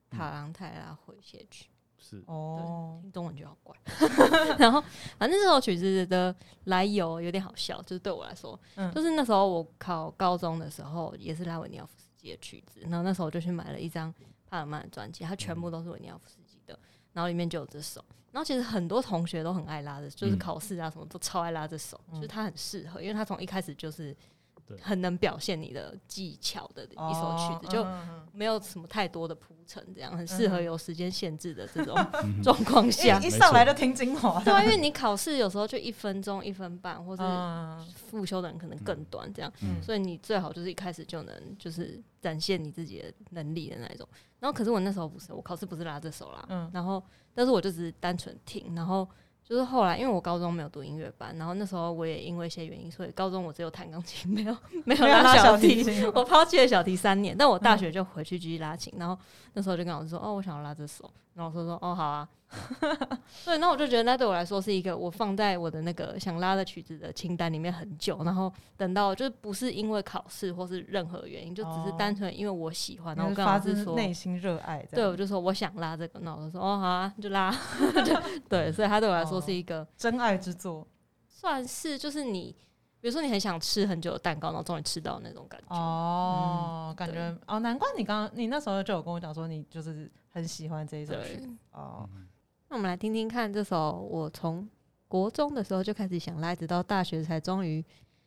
塔朗泰拉回血曲》，是哦，听中文就好怪。然后，反正这首曲子的来由有点好笑，就是对我来说，就是那时候我考高中的时候，也是拉维尼奥夫斯基的曲子，然后那时候我就去买了一张帕尔曼的专辑，它全部都是维尼奥夫斯基的，然后里面就有这首。然后其实很多同学都很爱拉的，就是考试啊什么都超爱拉这首，就是它很适合，因为它从一开始就是。很能表现你的技巧的一首曲子，就没有什么太多的铺陈，这样很适合有时间限制的这种 状况下，一上来就听精华。对，因为你考试有时候就一分钟、一分半，或者复修的人可能更短，这样，所以你最好就是一开始就能就是展现你自己的能力的那一种。然后，可是我那时候不是，我考试不是拉这首啦，然后，但是我就只是单纯听，然后。就是后来，因为我高中没有读音乐班，然后那时候我也因为一些原因，所以高中我只有弹钢琴，没有没有拉小提琴。我抛弃了小提三年，但我大学就回去继续拉琴。然后那时候就跟老师说：“哦，我想要拉这首。”然后我说：“说哦，好啊。”对，那我就觉得那对我来说是一个我放在我的那个想拉的曲子的清单里面很久，然后等到就是不是因为考试或是任何原因，就只是单纯因为我喜欢，然后跟老师说内心热爱。对，我就说我想拉这个，那我就说哦，好啊，就拉。对，所以他对我来说是一个真爱之作，算是就是你。比如说，你很想吃很久的蛋糕，然后终于吃到那种感觉哦，感觉哦，难怪你刚刚你那时候就有跟我讲说，你就是很喜欢这一首曲哦。那我们来听听看这首我从国中的时候就开始想拉，直到大学才终于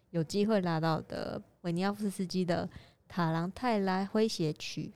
有机会拉到的维尼奥夫斯基的《塔朗泰拉诙谐曲》。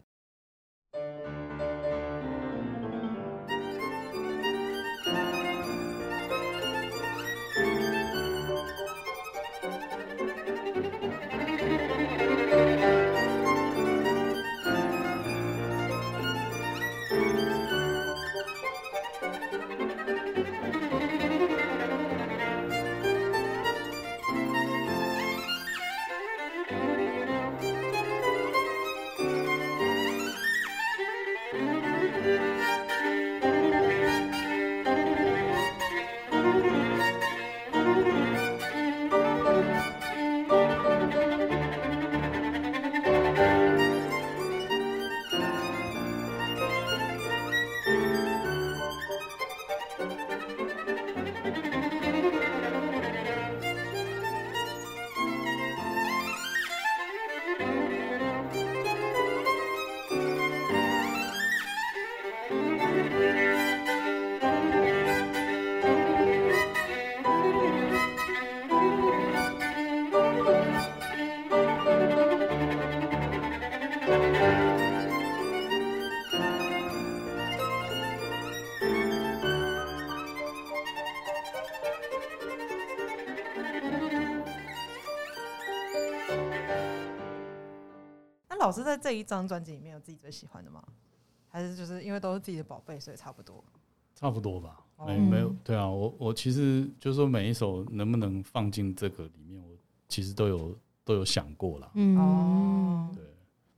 老师在这一张专辑里面有自己最喜欢的吗？还是就是因为都是自己的宝贝，所以差不多？差不多吧，没没有对啊。我我其实就是说每一首能不能放进这个里面，我其实都有都有想过了。哦，对。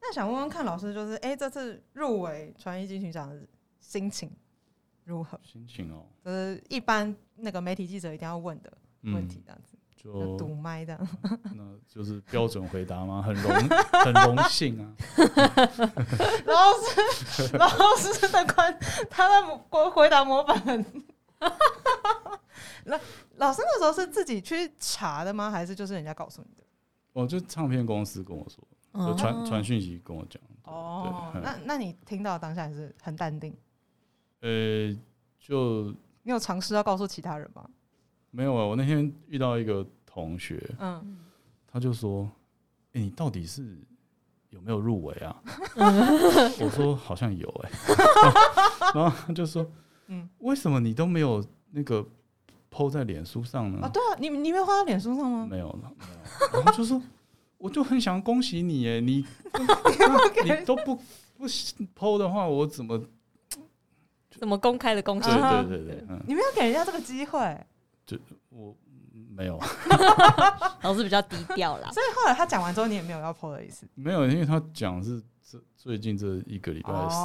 那想问问看老师，就是哎，这次入围传艺金曲奖的心情如何？心情哦，就是一般那个媒体记者一定要问的问题，这样子。就堵麦的，那就是标准回答吗？很荣 很荣幸啊！老师，老师的关他的回回答模板很那老师那时候是自己去查的吗？还是就是人家告诉你的？哦，就唱片公司跟我说，就传传讯息跟我讲。哦，那那你听到当下还是很淡定？呃，就你有尝试要告诉其他人吗？没有啊，我那天遇到一个同学，嗯，他就说：“哎，你到底是有没有入围啊？” 我说：“好像有哎。” 然后他就说：“嗯，为什么你都没有那个？” PO 在脸书上呢？啊，对啊，你你没有发在脸书上吗？没有了，没有。然后就说，我就很想恭喜你耶，你 你都不不 PO 的话，我怎么怎么公开的恭喜？对对对对，你没有给人家这个机会。就我没有，老师比较低调啦。所以后来他讲完之后，你也没有要 PO 的意思。没有，因为他讲是这最近这一个礼拜的事，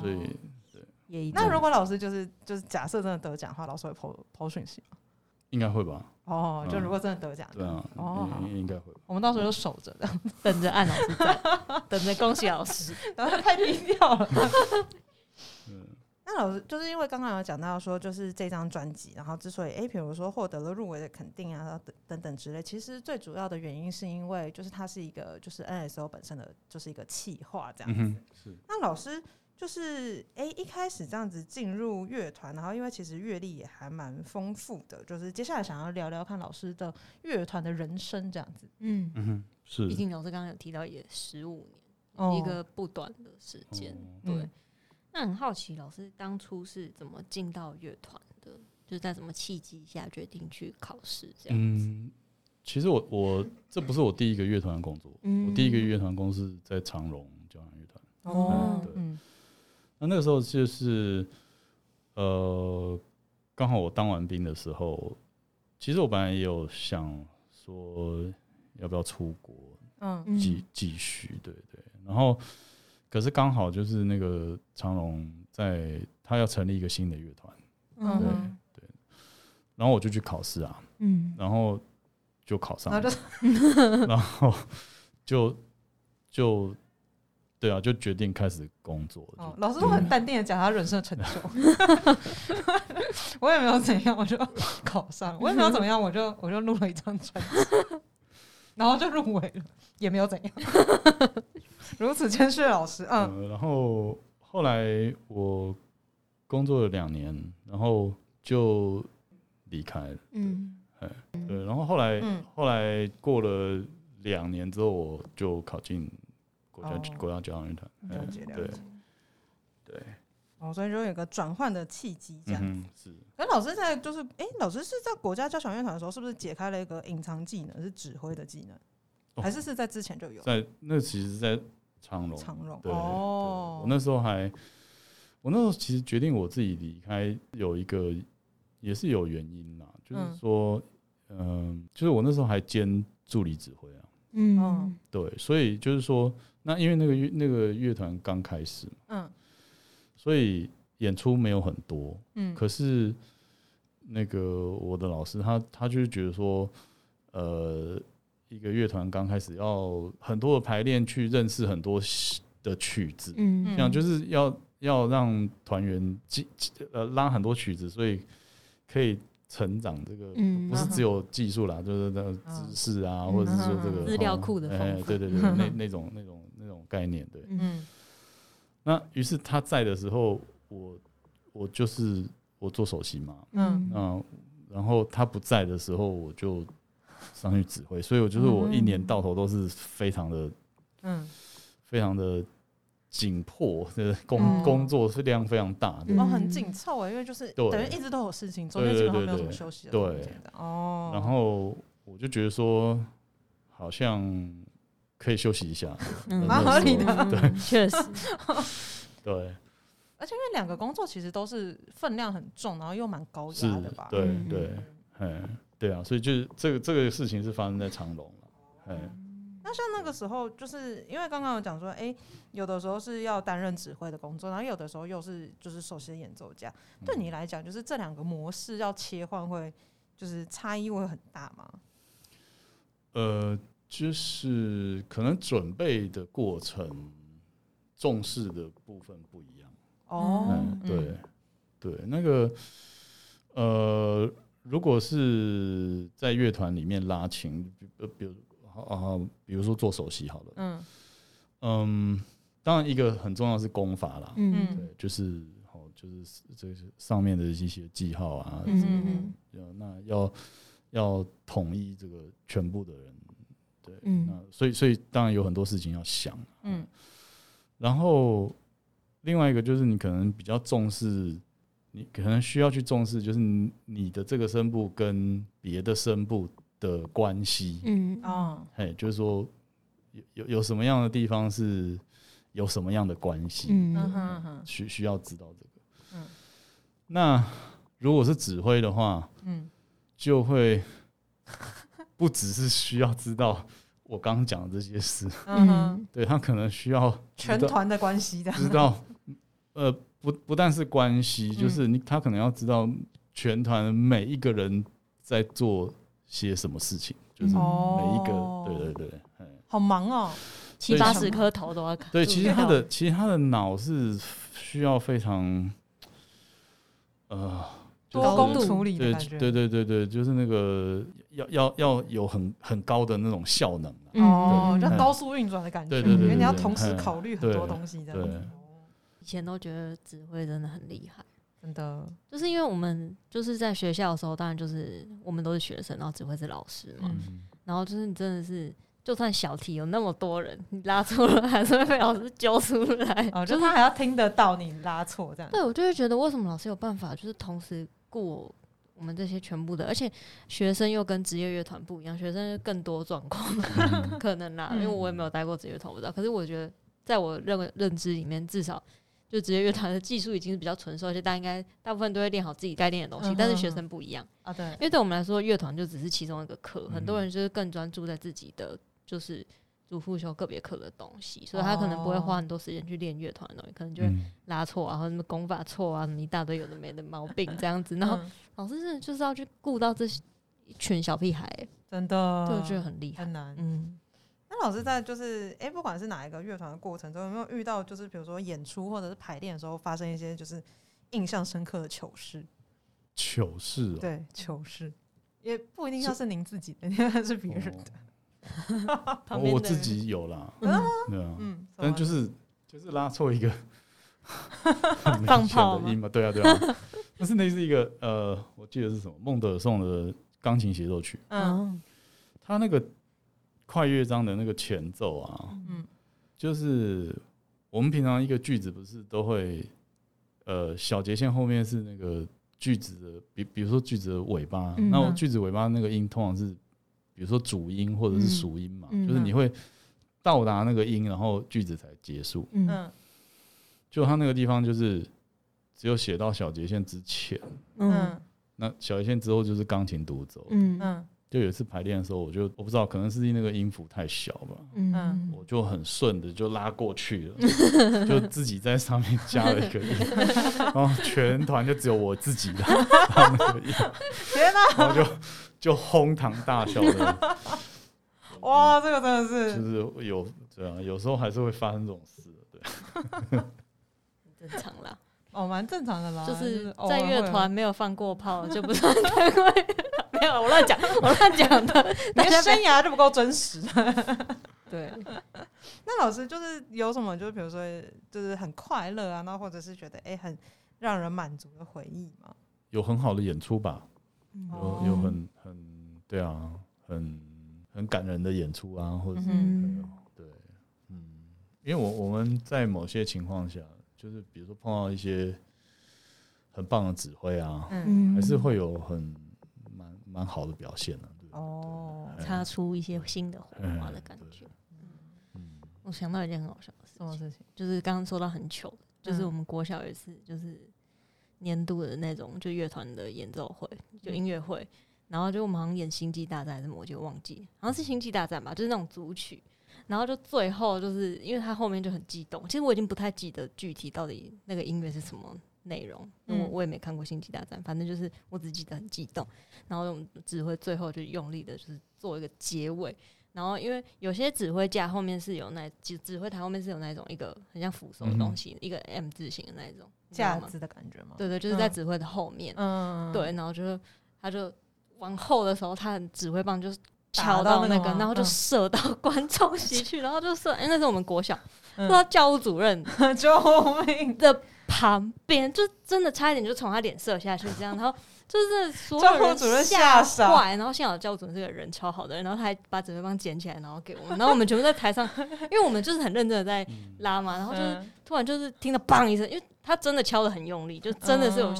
所以对。那如果老师就是就是假设真的得奖的话，老师会抛抛讯息吗？应该会吧。哦，就如果真的得奖，对啊，哦，应该会。我们到时候就守着的，等着按老师在，等着恭喜老师。然后太低调了。嗯，那老师就是因为刚刚有讲到说，就是这张专辑，然后之所以哎，比如说获得了入围的肯定啊，等等等之类，其实最主要的原因是因为就是它是一个就是 NSO 本身的就是一个企划这样子。是。那老师。就是哎，一开始这样子进入乐团，然后因为其实阅历也还蛮丰富的，就是接下来想要聊聊看老师的乐团的人生这样子。嗯嗯，是。毕竟老师刚刚有提到也十五年，一个不短的时间。对。那很好奇，老师当初是怎么进到乐团的？就是在什么契机下决定去考试这样子？嗯，其实我我这不是我第一个乐团工作，嗯我第一个乐团公司在长荣交响乐团。哦，对。那那个时候就是，呃，刚好我当完兵的时候，其实我本来也有想说要不要出国，嗯，继继续，对对。然后，可是刚好就是那个长隆在他要成立一个新的乐团，嗯，对对。然后我就去考试啊，嗯，然后就考上了，然后就 就。对啊，就决定开始工作。老师都很淡定的讲他人生的成就。我也没有怎样，我就考上。我也没有怎么样，我就我就录了一张专辑，然后就入围了，也没有怎样。如此谦虚的老师，嗯。然后后来我工作了两年，然后就离开了。嗯，哎，对。然后后来后来过了两年之后，我就考进。国家国家交响乐团，了解了解，对，哦，所以就有一个转换的契机，这样子是。那老师在就是，哎，老师是在国家交响乐团的时候，是不是解开了一个隐藏技能，是指挥的技能，还是是在之前就有？在那其实，在长隆，长隆，哦，我那时候还，我那时候其实决定我自己离开，有一个也是有原因啦，就是说，嗯，就是我那时候还兼助理指挥啊，嗯，对，所以就是说。那因为那个乐那个乐团刚开始，嗯，所以演出没有很多，嗯，可是那个我的老师他他就是觉得说，呃，一个乐团刚开始要很多的排练去认识很多的曲子，嗯，这样就是要要让团员记呃拉很多曲子，所以可以。成长这个不是只有技术啦，就是那个知识啊，或者是说这个资料库的哎，对对对，那那种那种那种概念，对。嗯。那于是他在的时候，我我就是我做首席嘛，嗯。嗯，然后他不在的时候，我就上去指挥，所以我就是我一年到头都是非常的，嗯，非常的。紧迫的工工作是量非常大的，哦，很紧凑哎，因为就是等于一直都有事情，中间基本上没有什么休息的空间的哦。然后我就觉得说，好像可以休息一下，蛮合理的，对，确实，对。而且因为两个工作其实都是分量很重，然后又蛮高压的吧？对对，嗯，对啊，所以就是这个这个事情是发生在长隆了，嗯。那像那个时候，就是因为刚刚有讲说，哎，有的时候是要担任指挥的工作，然后有的时候又是就是首席演奏家。对你来讲，就是这两个模式要切换，会就是差异会很大吗？呃，就是可能准备的过程，重视的部分不一样。哦，对对，那个呃，如果是在乐团里面拉琴，比比如啊，比如说做首席好了，嗯。嗯，当然一个很重要是功法啦，嗯，对，就是好，就是这个上面的一些记号啊，嗯嗯，那要要统一这个全部的人，对，嗯，那所以所以当然有很多事情要想，嗯，然后另外一个就是你可能比较重视。你可能需要去重视，就是你的这个声部跟别的声部的关系。嗯啊，嘿，就是说有有有什么样的地方是有什么样的关系？嗯哼哼，需需要知道这个。嗯，那如果是指挥的话，嗯，就会不只是需要知道我刚刚讲的这些事。嗯哼，对他可能需要全团的关系的，知道呃。不不但是关系，就是你他可能要知道全团每一个人在做些什么事情，就是每一个，对对对，好忙哦，七八十颗头都要看。对，其实他的其实他的脑是需要非常呃多工处理的对对对对，就是那个要要要有很很高的那种效能哦，就高速运转的感觉，因为你要同时考虑很多东西这样。以前都觉得指挥真的很厉害，真的，就是因为我们就是在学校的时候，当然就是我们都是学生，然后指挥是老师嘛，然后就是你真的是，就算小题有那么多人，你拉错了还是会被老师揪出来，哦，就他还要听得到你拉错这样。对，我就会觉得为什么老师有办法，就是同时顾我们这些全部的，而且学生又跟职业乐团不一样，学生更多状况 可能啦，因为我也没有待过职业乐团，不知道。可是我觉得，在我认认知里面，至少。就职业乐团的技术已经是比较纯熟，而且大家应该大部分都会练好自己该练的东西。但是学生不一样啊，对，因为对我们来说，乐团就只是其中一个课，很多人就是更专注在自己的就是主副修个别课的东西，所以他可能不会花很多时间去练乐团的东西，可能就会拉错啊，或者什么功法错啊，什么一大堆有的没的毛病这样子。然后老师真的就是要去顾到这一群小屁孩，真的，就觉得很厉害，很难，嗯。那老师在就是哎，不管是哪一个乐团的过程中，有没有遇到就是比如说演出或者是排练的时候发生一些就是印象深刻的糗事？糗事，哦对，糗事也不一定要是您自己的，是别人的。我自己有啦，对啊，嗯，但就是就是拉错一个放炮的音嘛，对啊，对啊。但是那是一个呃，我记得是什么孟德尔颂的钢琴协奏曲，嗯，他那个。快乐章的那个前奏啊，嗯，就是我们平常一个句子不是都会，呃，小节线后面是那个句子的，比比如说句子的尾巴，那句子尾巴那个音通常是，比如说主音或者是属音嘛，就是你会到达那个音，然后句子才结束，嗯，就他那个地方就是只有写到小节线之前，嗯，那小节线之后就是钢琴独奏，嗯。嗯。就有一次排练的时候，我就我不知道，可能是那个音符太小吧，嗯，我就很顺的就拉过去了，就自己在上面加了一个音，然后全团就只有我自己的那个音，天哪！然后就就哄堂大笑的，哇，这个真的是，就是有对啊，有时候还是会发生这种事，对，正常啦，哦，蛮正常的啦，就是在乐团没有放过炮，就不算太会。没有，我乱讲，我乱讲的。你的生涯就不够真实。对。那老师就是有什么，就是比如说，就是很快乐啊，那或者是觉得哎很让人满足的回忆吗？有很好的演出吧，有有很很对啊，很很感人的演出啊，或者是对，嗯，因为我我们在某些情况下，就是比如说碰到一些很棒的指挥啊，嗯，还是会有很。蛮好的表现了，哦，擦出一些新的火花的感觉。嗯，我想到一件很好笑的什么事情，就是刚刚说到很糗，就是我们国小有一次就是年度的那种就乐团的演奏会，就音乐会，然后就我们好像演星际大战还是什么，我就忘记，好像是星际大战吧，就是那种组曲，然后就最后就是因为他后面就很激动，其实我已经不太记得具体到底那个音乐是什么。内容，我我也没看过《星际大战》，反正就是我只记得很激动，然后指挥最后就用力的，就是做一个结尾，然后因为有些指挥架后面是有那指指挥台后面是有那种一个很像扶手的东西，一个 M 字形的那种架子的感觉吗？对对，就是在指挥的后面。嗯，对，然后就是他就往后的时候，他的指挥棒就是敲到那个，然后就射到观众席去，然后就射，哎，那是我们国小，射到教务主任 救命。的旁边，就真的差一点就从他脸射下去，这样，然后。就是所有人吓坏，然后幸好教主任是个人超好的人，然后他还把指挥棒捡起来，然后给我们，然后我们 全部在台上，因为我们就是很认真的在拉嘛，然后就是突然就是听到砰一声，因为他真的敲的很用力，就真的是有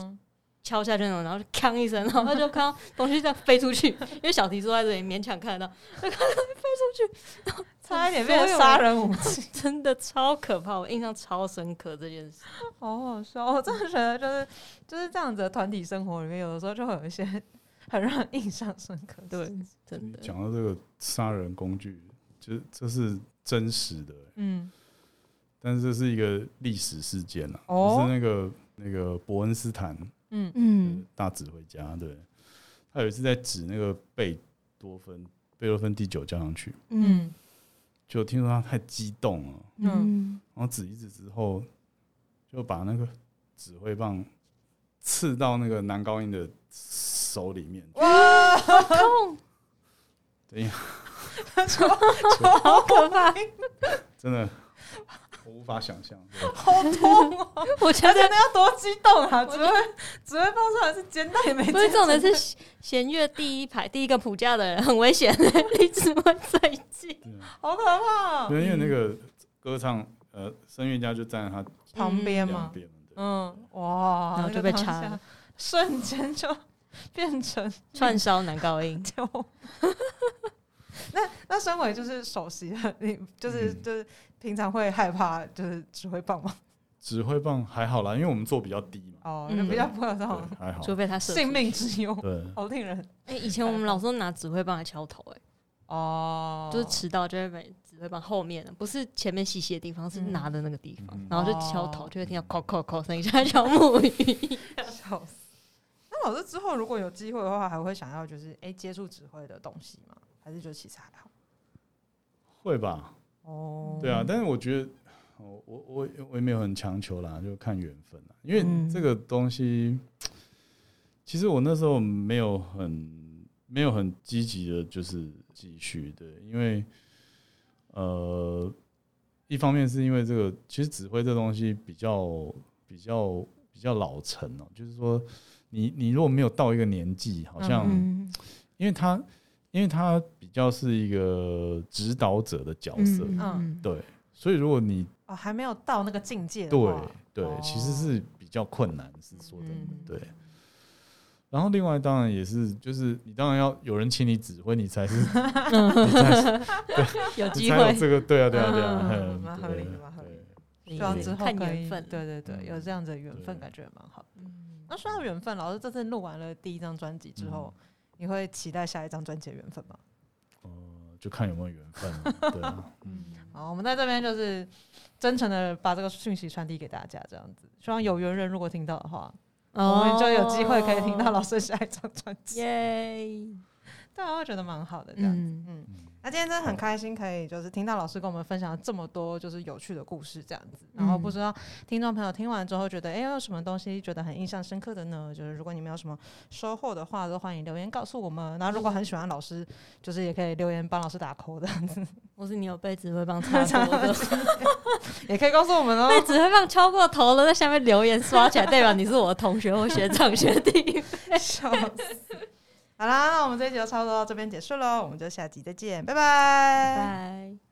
敲下去那种，然后就锵一声，然后他就看到东西在飞出去，因为小提坐在这里勉强看得到，就看到飞出去，然后。差一点变成杀人武器，真的超可怕，我印象超深刻这件事，好好笑。我真的觉得就是就是这样子的团体生活里面，有的时候就会有一些很让人印象深刻。对，真的。讲到这个杀人工具，就是这是真实的，嗯，但是这是一个历史事件啊，就是那个那个伯恩斯坦，嗯。嗯，大指挥家，对，他有一次在指那个贝多芬贝多芬第九交响曲，嗯。就听说他太激动了，嗯，然后指一指之后，就把那个指挥棒刺到那个男高音的手里面，哇，好痛！等一下，好 可怕，真的。我无法想象，好痛啊！我觉得那要多激动啊！只会只会放出来是肩带也没，所以这种的是弦乐第一排第一个谱架的人很危险，离指挥最近，好可怕。因为那个歌唱呃声乐家就站在他旁边嘛，嗯，哇，然后就被插了，瞬间就变成 串烧男高音。就那那身为就是首席的，你就是就是。平常会害怕就是指挥棒吗？指挥棒还好啦，因为我们坐比较低嘛。哦，比较不有这种，还好。除非他性命之忧，对，好令人。哎，以前我们老师拿指挥棒来敲头，哎，哦，就是迟到就会被指挥棒后面，不是前面细细的地方，是拿的那个地方，然后就敲头，就会听到“敲敲敲”声音，像敲木鱼。笑死！那老师之后如果有机会的话，还会想要就是哎接触指挥的东西吗？还是就其实还好？会吧。哦，对啊，但是我觉得，我我我我也没有很强求啦，就看缘分啦。因为这个东西，其实我那时候没有很没有很积极的，就是继续对，因为呃，一方面是因为这个，其实指挥这东西比较比较比较老成哦，就是说，你你如果没有到一个年纪，好像，因为他。因为他比较是一个指导者的角色，嗯，对，所以如果你哦还没有到那个境界，对对，其实是比较困难，是说的对。然后另外当然也是，就是你当然要有人请你指挥，你才是，你才是 对，有机会这个对啊对啊对啊，蛮合理的蛮合理的，希望之后缘分，对对对，有这样子的缘分，感觉蛮好。嗯，那说到缘分，老师这次录完了第一张专辑之后。你会期待下一张专辑的缘分吗？哦，就看有没有缘分。对啊，嗯，好，我们在这边就是真诚的把这个讯息传递给大家，这样子，希望有缘人如果听到的话，我们就有机会可以听到老师下一张专辑。耶，对啊，我觉得蛮好的，这样子，嗯。那今天真的很开心，可以就是听到老师跟我们分享这么多就是有趣的故事这样子。然后不知道听众朋友听完之后觉得，哎，有什么东西觉得很印象深刻的呢？就是如果你们有什么收获的话，都欢迎留言告诉我们。然后如果很喜欢老师，就是也可以留言帮老师打 call 的。或是你有被指挥棒插过的，也可以告诉我们哦。被指挥棒敲过头了，在下面留言刷起来，代表你是我的同学或学长学弟。笑死。好啦，那我们这一集就差不多到这边结束喽，我们就下集再见，拜拜。拜。